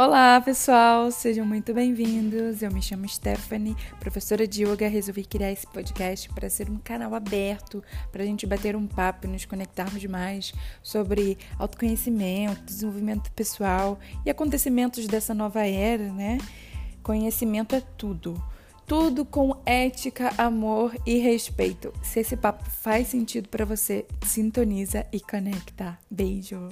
Olá, pessoal, sejam muito bem-vindos. Eu me chamo Stephanie, professora de yoga. Resolvi criar esse podcast para ser um canal aberto para a gente bater um papo e nos conectarmos mais sobre autoconhecimento, desenvolvimento pessoal e acontecimentos dessa nova era, né? Conhecimento é tudo. Tudo com ética, amor e respeito. Se esse papo faz sentido para você, sintoniza e conecta. Beijo!